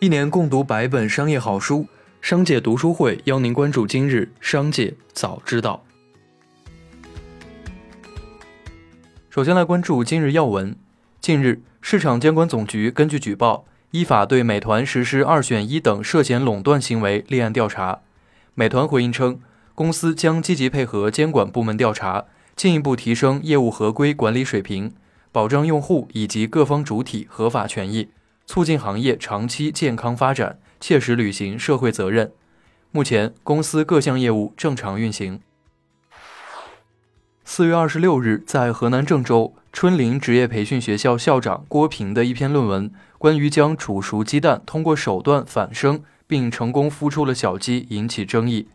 一年共读百本商业好书，商界读书会邀您关注今日商界早知道。首先来关注今日要闻。近日，市场监管总局根据举报，依法对美团实施二选一等涉嫌垄断行为立案调查。美团回应称，公司将积极配合监管部门调查，进一步提升业务合规管理水平，保障用户以及各方主体合法权益。促进行业长期健康发展，切实履行社会责任。目前，公司各项业务正常运行。四月二十六日，在河南郑州春林职业培训学校校长郭平的一篇论文《关于将煮熟鸡蛋通过手段反生并成功孵出了小鸡》引起争议。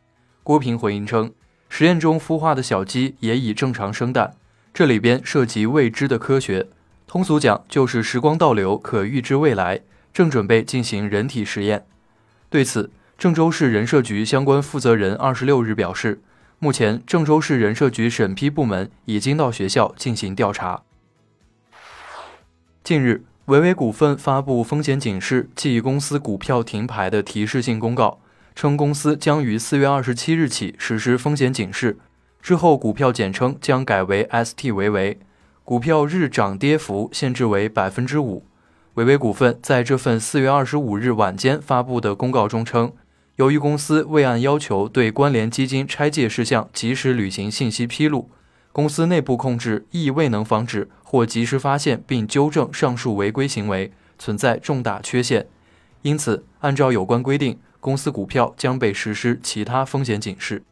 郭平回应称，实验中孵化的小鸡也已正常生蛋，这里边涉及未知的科学。通俗讲，就是时光倒流，可预知未来，正准备进行人体实验。对此，郑州市人社局相关负责人二十六日表示，目前郑州市人社局审批部门已经到学校进行调查。近日，维维股份发布风险警示暨公司股票停牌的提示性公告，称公司将于四月二十七日起实施风险警示，之后股票简称将改为 ST 维维。股票日涨跌幅限制为百分之五。维维股份在这份四月二十五日晚间发布的公告中称，由于公司未按要求对关联基金拆借事项及时履行信息披露，公司内部控制亦未能防止或及时发现并纠正上述违规行为，存在重大缺陷。因此，按照有关规定，公司股票将被实施其他风险警示。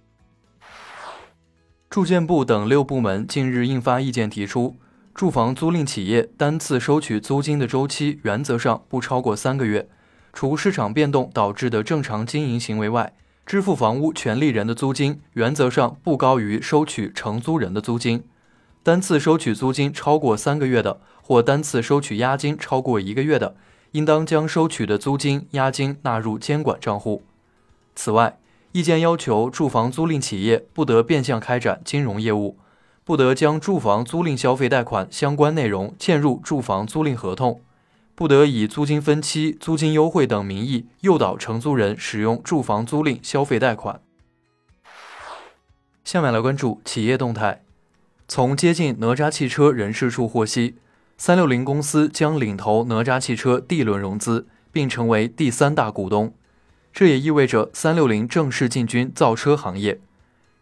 住建部等六部门近日印发意见，提出，住房租赁企业单次收取租金的周期原则上不超过三个月，除市场变动导致的正常经营行为外，支付房屋权利人的租金原则上不高于收取承租人的租金。单次收取租金超过三个月的，或单次收取押金超过一个月的，应当将收取的租金、押金纳入监管账户。此外，意见要求，住房租赁企业不得变相开展金融业务，不得将住房租赁消费贷款相关内容嵌入住房租赁合同，不得以租金分期、租金优惠等名义诱导承租人使用住房租赁消费贷款。下面来关注企业动态。从接近哪吒汽车人事处获悉，三六零公司将领投哪吒汽车 D 轮融资，并成为第三大股东。这也意味着三六零正式进军造车行业。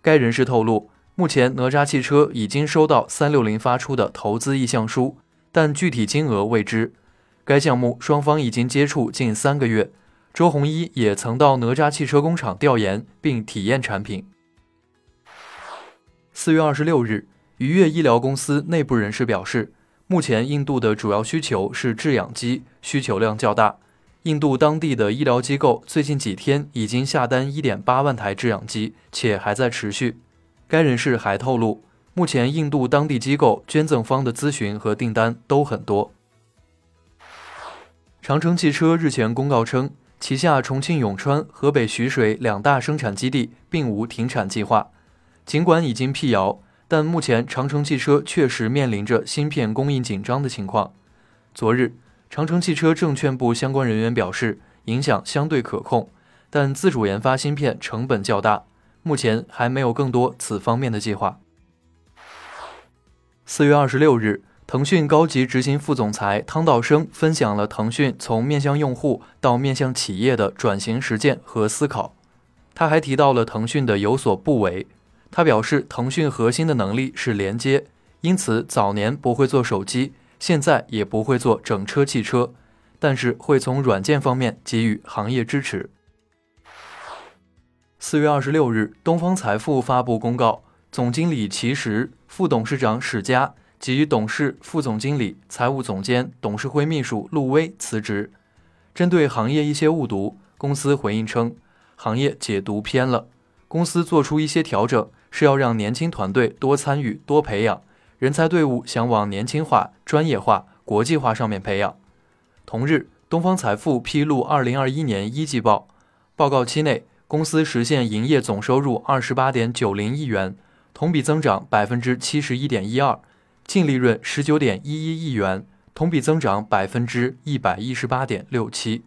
该人士透露，目前哪吒汽车已经收到三六零发出的投资意向书，但具体金额未知。该项目双方已经接触近三个月，周鸿祎也曾到哪吒汽车工厂调研并体验产品。四月二十六日，愉悦医疗公司内部人士表示，目前印度的主要需求是制氧机，需求量较大。印度当地的医疗机构最近几天已经下单1.8万台制氧机，且还在持续。该人士还透露，目前印度当地机构捐赠方的咨询和订单都很多。长城汽车日前公告称，旗下重庆永川、河北徐水两大生产基地并无停产计划。尽管已经辟谣，但目前长城汽车确实面临着芯片供应紧张的情况。昨日。长城汽车证券部相关人员表示，影响相对可控，但自主研发芯片成本较大，目前还没有更多此方面的计划。四月二十六日，腾讯高级执行副总裁汤道生分享了腾讯从面向用户到面向企业的转型实践和思考。他还提到了腾讯的有所不为。他表示，腾讯核心的能力是连接，因此早年不会做手机。现在也不会做整车汽车，但是会从软件方面给予行业支持。四月二十六日，东方财富发布公告，总经理齐石、副董事长史佳及董事、副总经理、财务总监、董事会秘书陆威辞职。针对行业一些误读，公司回应称，行业解读偏了，公司做出一些调整，是要让年轻团队多参与、多培养。人才队伍想往年轻化、专业化、国际化上面培养。同日，东方财富披露二零二一年一季报，报告期内，公司实现营业总收入二十八点九零亿元，同比增长百分之七十一点一二，净利润十九点一一亿元，同比增长百分之一百一十八点六七。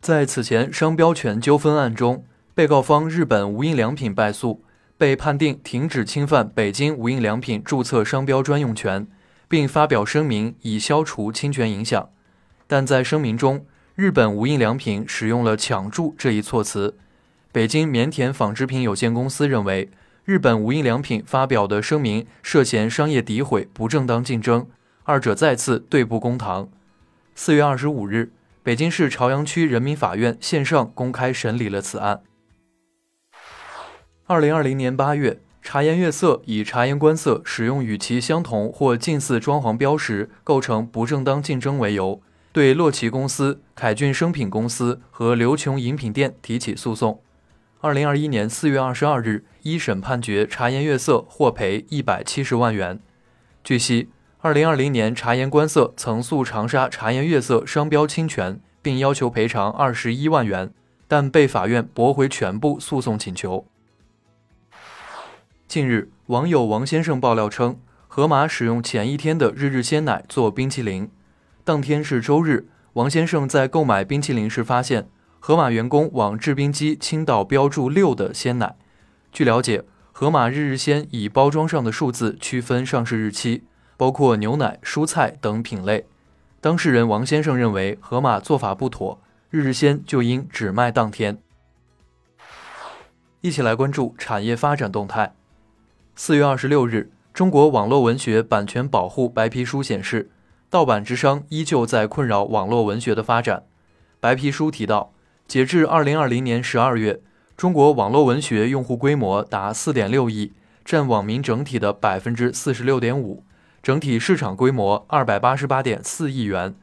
在此前商标权纠纷案中，被告方日本无印良品败诉，被判定停止侵犯北京无印良品注册商标专用权，并发表声明以消除侵权影响。但在声明中，日本无印良品使用了“抢注”这一措辞。北京棉田纺织品有限公司认为，日本无印良品发表的声明涉嫌商业诋毁、不正当竞争，二者再次对簿公堂。四月二十五日。北京市朝阳区人民法院线上公开审理了此案。二零二零年八月，茶颜悦色以茶颜观色使用与其相同或近似装潢标识构成不正当竞争为由，对洛奇公司、凯俊生品公司和刘琼饮品店提起诉讼。二零二一年四月二十二日，一审判决茶颜悦色获赔一百七十万元。据悉。二零二零年，茶颜观色曾诉长沙茶颜悦色商标侵权，并要求赔偿二十一万元，但被法院驳回全部诉讼请求。近日，网友王先生爆料称，盒马使用前一天的日日鲜奶做冰淇淋，当天是周日，王先生在购买冰淇淋时发现，盒马员工往制冰机倾倒标注六的鲜奶。据了解，盒马日日鲜以包装上的数字区分上市日期。包括牛奶、蔬菜等品类。当事人王先生认为盒马做法不妥，日日鲜就应只卖当天。一起来关注产业发展动态。四月二十六日，中国网络文学版权保护白皮书显示，盗版之殇依旧在困扰网络文学的发展。白皮书提到，截至二零二零年十二月，中国网络文学用户规模达四点六亿，占网民整体的百分之四十六点五。整体市场规模二百八十八点四亿元，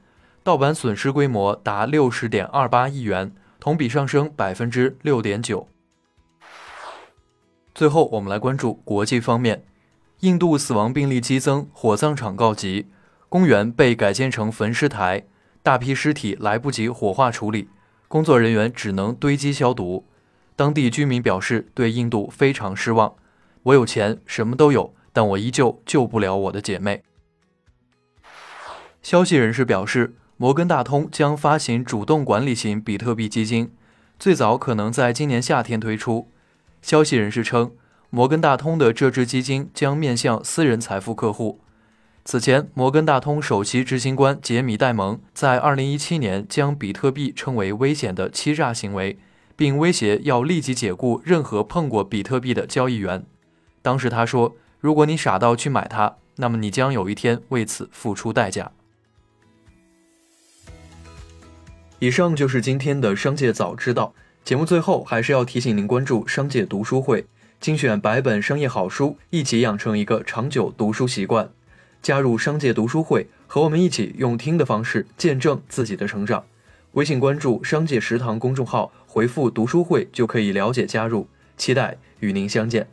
盗版损失规模达六十点二八亿元，同比上升百分之六点九。最后，我们来关注国际方面，印度死亡病例激增，火葬场告急，公园被改建成焚尸台，大批尸体来不及火化处理，工作人员只能堆积消毒。当地居民表示对印度非常失望，我有钱，什么都有。但我依旧救不了我的姐妹。消息人士表示，摩根大通将发行主动管理型比特币基金，最早可能在今年夏天推出。消息人士称，摩根大通的这支基金将面向私人财富客户。此前，摩根大通首席执行官杰米·戴蒙在2017年将比特币称为危险的欺诈行为，并威胁要立即解雇任何碰过比特币的交易员。当时他说。如果你傻到去买它，那么你将有一天为此付出代价。以上就是今天的商界早知道节目。最后还是要提醒您关注商界读书会，精选百本商业好书，一起养成一个长久读书习惯。加入商界读书会，和我们一起用听的方式见证自己的成长。微信关注“商界食堂”公众号，回复“读书会”就可以了解加入。期待与您相见。